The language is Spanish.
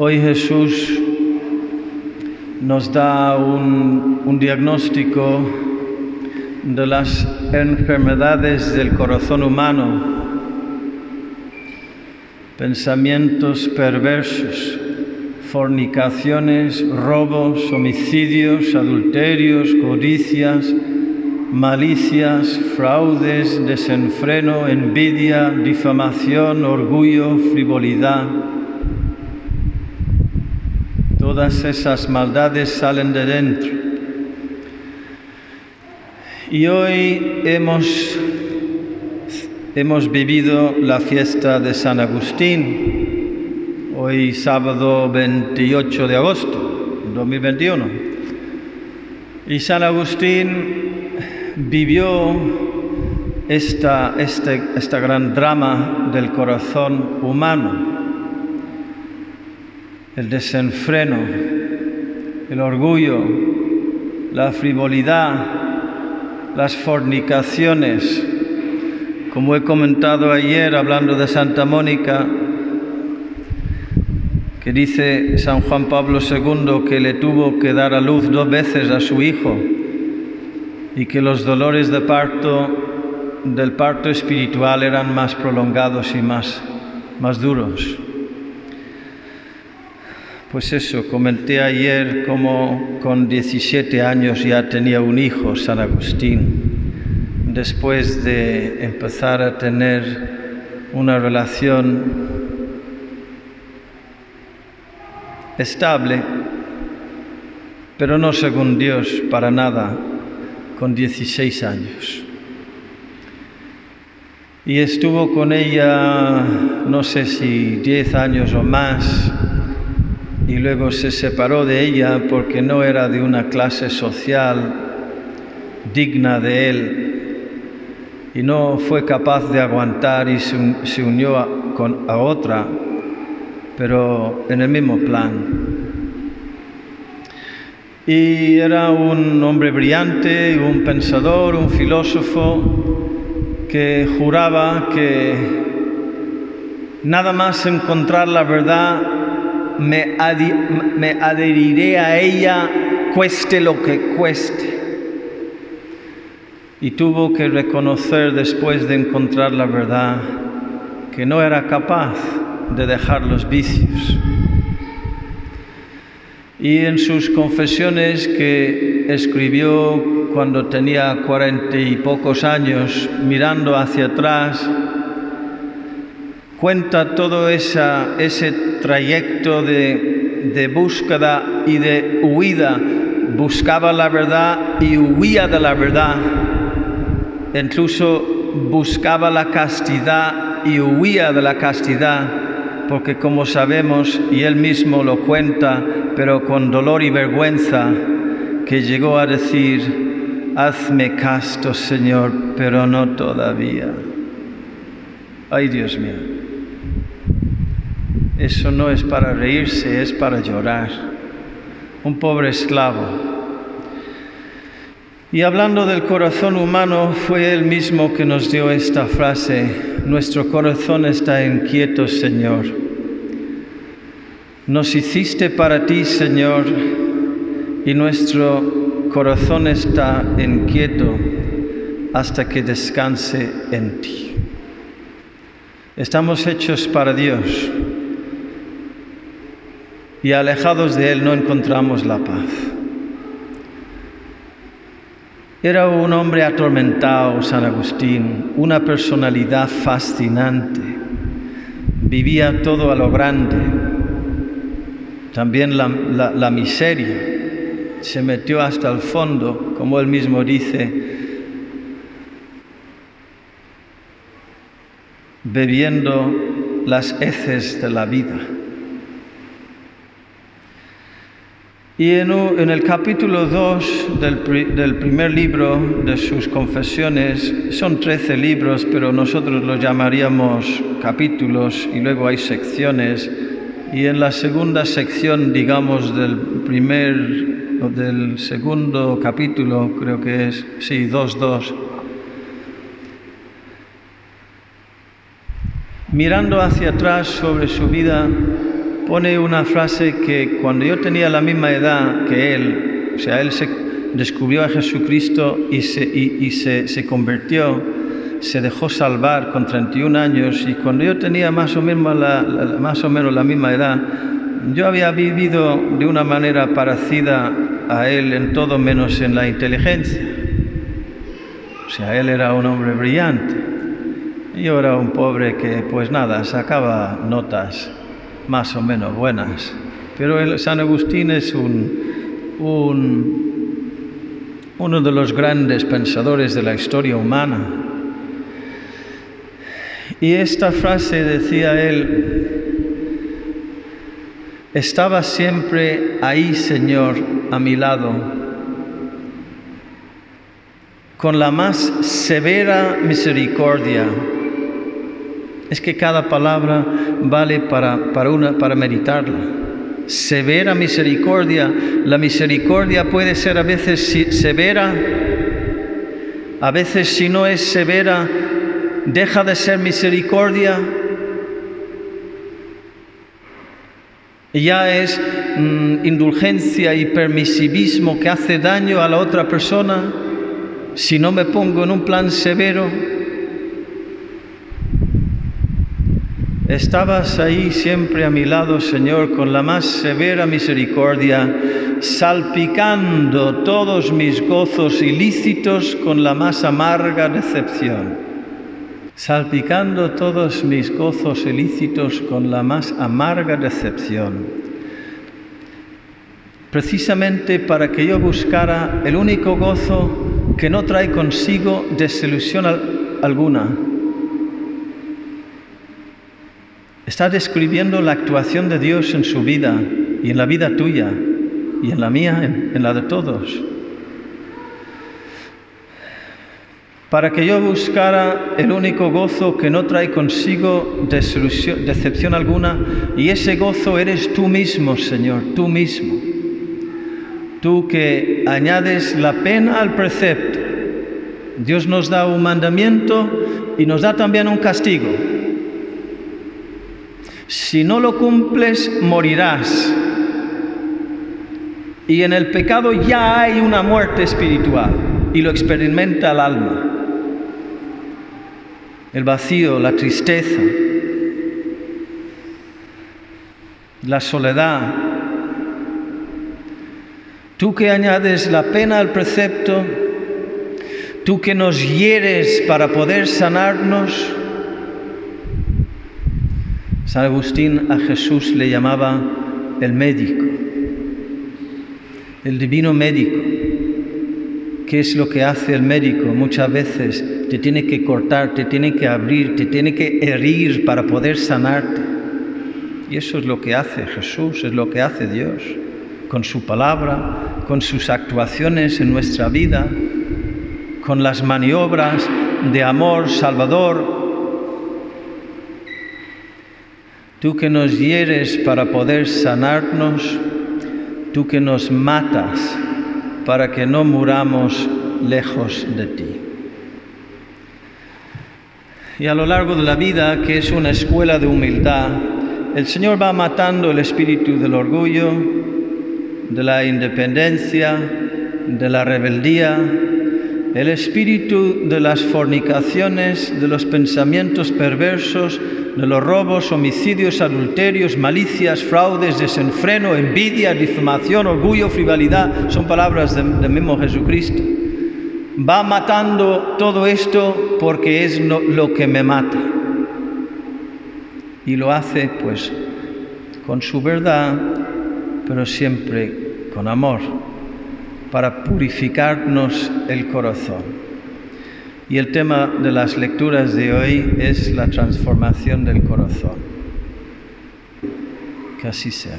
Hoy Jesús nos da un, un diagnóstico de las enfermedades del corazón humano, pensamientos perversos, fornicaciones, robos, homicidios, adulterios, codicias, malicias, fraudes, desenfreno, envidia, difamación, orgullo, frivolidad. Todas esas maldades salen de dentro. Y hoy hemos, hemos vivido la fiesta de San Agustín, hoy sábado 28 de agosto 2021. Y San Agustín vivió esta, este, esta gran drama del corazón humano, el desenfreno, el orgullo, la frivolidad, las fornicaciones. Como he comentado ayer hablando de Santa Mónica, que dice San Juan Pablo II que le tuvo que dar a luz dos veces a su hijo y que los dolores de parto del parto espiritual eran más prolongados y más, más duros. Pues eso, comenté ayer cómo con 17 años ya tenía un hijo, San Agustín, después de empezar a tener una relación estable, pero no según Dios para nada, con 16 años. Y estuvo con ella, no sé si 10 años o más, y luego se separó de ella porque no era de una clase social digna de él y no fue capaz de aguantar y se, unió a, otra, pero en el mismo plan. Y era un hombre brillante, un pensador, un filósofo que juraba que nada más encontrar la verdad me, adheriré a ella cueste lo que cueste. Y tuvo que reconocer después de encontrar la verdad que no era capaz de dejar los vicios. Y en sus confesiones que escribió cuando tenía cuarenta y pocos años, mirando hacia atrás, cuenta todo esa, ese trayecto de, de búsqueda y de huida. Buscaba la verdad y huía de la verdad. Incluso buscaba la castidad y huía de la castidad, porque como sabemos, y él mismo lo cuenta, pero con dolor y vergüenza, que llegó a decir, hazme casto, Señor, pero no todavía. Ay, Dios mío. Eso no es para reírse, es para llorar. Un pobre esclavo. Y hablando del corazón humano, fue él mismo que nos dio esta frase, nuestro corazón está inquieto, Señor. Nos hiciste para ti, Señor, y nuestro corazón está inquieto hasta que descanse en ti. Estamos hechos para Dios y alejados de Él no encontramos la paz. Era un hombre atormentado, San Agustín, una personalidad fascinante. Vivía todo a lo grande, también la, la, miseria. Se metió hasta el fondo, como él mismo dice, bebiendo las heces de la vida. Y en, en, el capítulo 2 del, del, primer libro de sus confesiones, son 13 libros, pero nosotros los llamaríamos capítulos y luego hay secciones. Y en la segunda sección, digamos, del primer del segundo capítulo, creo que es, sí, 2.2, mirando hacia atrás sobre su vida, pone una frase que cuando yo tenía la misma edad que él, o sea, él se descubrió a Jesucristo y se, y, se, se, convirtió, se dejó salvar con 31 años y cuando yo tenía más o, menos la, más o menos la misma edad, yo había vivido de una manera parecida a él en todo menos en la inteligencia. O sea, él era un hombre brillante. Y yo era un pobre que, pues nada, sacaba notas más o menos buenas. Pero el San Agustín es un, un, uno de los grandes pensadores de la historia humana. Y esta frase decía él, estaba siempre ahí, Señor, a mi lado, con la más severa misericordia. Es que cada palabra vale para, para, una, para meditarla. Severa misericordia. La misericordia puede ser a veces severa, a veces si no es severa, deja de ser misericordia ya es mm, indulgencia y permisivismo que hace daño a la otra persona si no me pongo en un plan severo. Estabas ahí siempre a mi lado, Señor, con la más severa misericordia, salpicando todos mis gozos ilícitos con la más amarga decepción salpicando todos mis gozos ilícitos con la más amarga decepción, precisamente para que yo buscara el único gozo que no trae consigo desilusión alguna. Está describiendo la actuación de Dios en su vida y en la vida tuya y en la mía, en la de todos. para que yo buscara el único gozo que no trae consigo decepción alguna, y ese gozo eres tú mismo, Señor, tú mismo. Tú que añades la pena al precepto. Dios nos da un mandamiento y nos da también un castigo. Si no lo cumples, morirás. Y en el pecado ya hay una muerte espiritual y lo experimenta el alma el vacío, la tristeza, la soledad. Tú que añades la pena al precepto, tú que nos hieres para poder sanarnos. San Agustín a Jesús le llamaba el médico, el divino médico. ¿Qué es lo que hace el médico muchas veces? te tiene que cortar, te tiene que abrir, te tiene que herir para poder sanarte. Y eso es lo que hace Jesús, es lo que hace Dios, con su palabra, con sus actuaciones en nuestra vida, con las maniobras de amor salvador. Tú que nos hieres para poder sanarnos, tú que nos matas para que no muramos lejos de ti. Y a lo largo de la vida, que es una escuela de humildad, el Señor va matando el espíritu del orgullo, de la independencia, de la rebeldía, el espíritu de las fornicaciones, de los pensamientos perversos, de los robos, homicidios, adulterios, malicias, fraudes, desenfreno, envidia, difamación, orgullo, frivolidad, son palabras del mismo Jesucristo va matando todo esto porque es lo, que me mata. Y lo hace pues con su verdad, pero siempre con amor, para purificarnos el corazón. Y el tema de las lecturas de hoy es la transformación del corazón. Que así sea.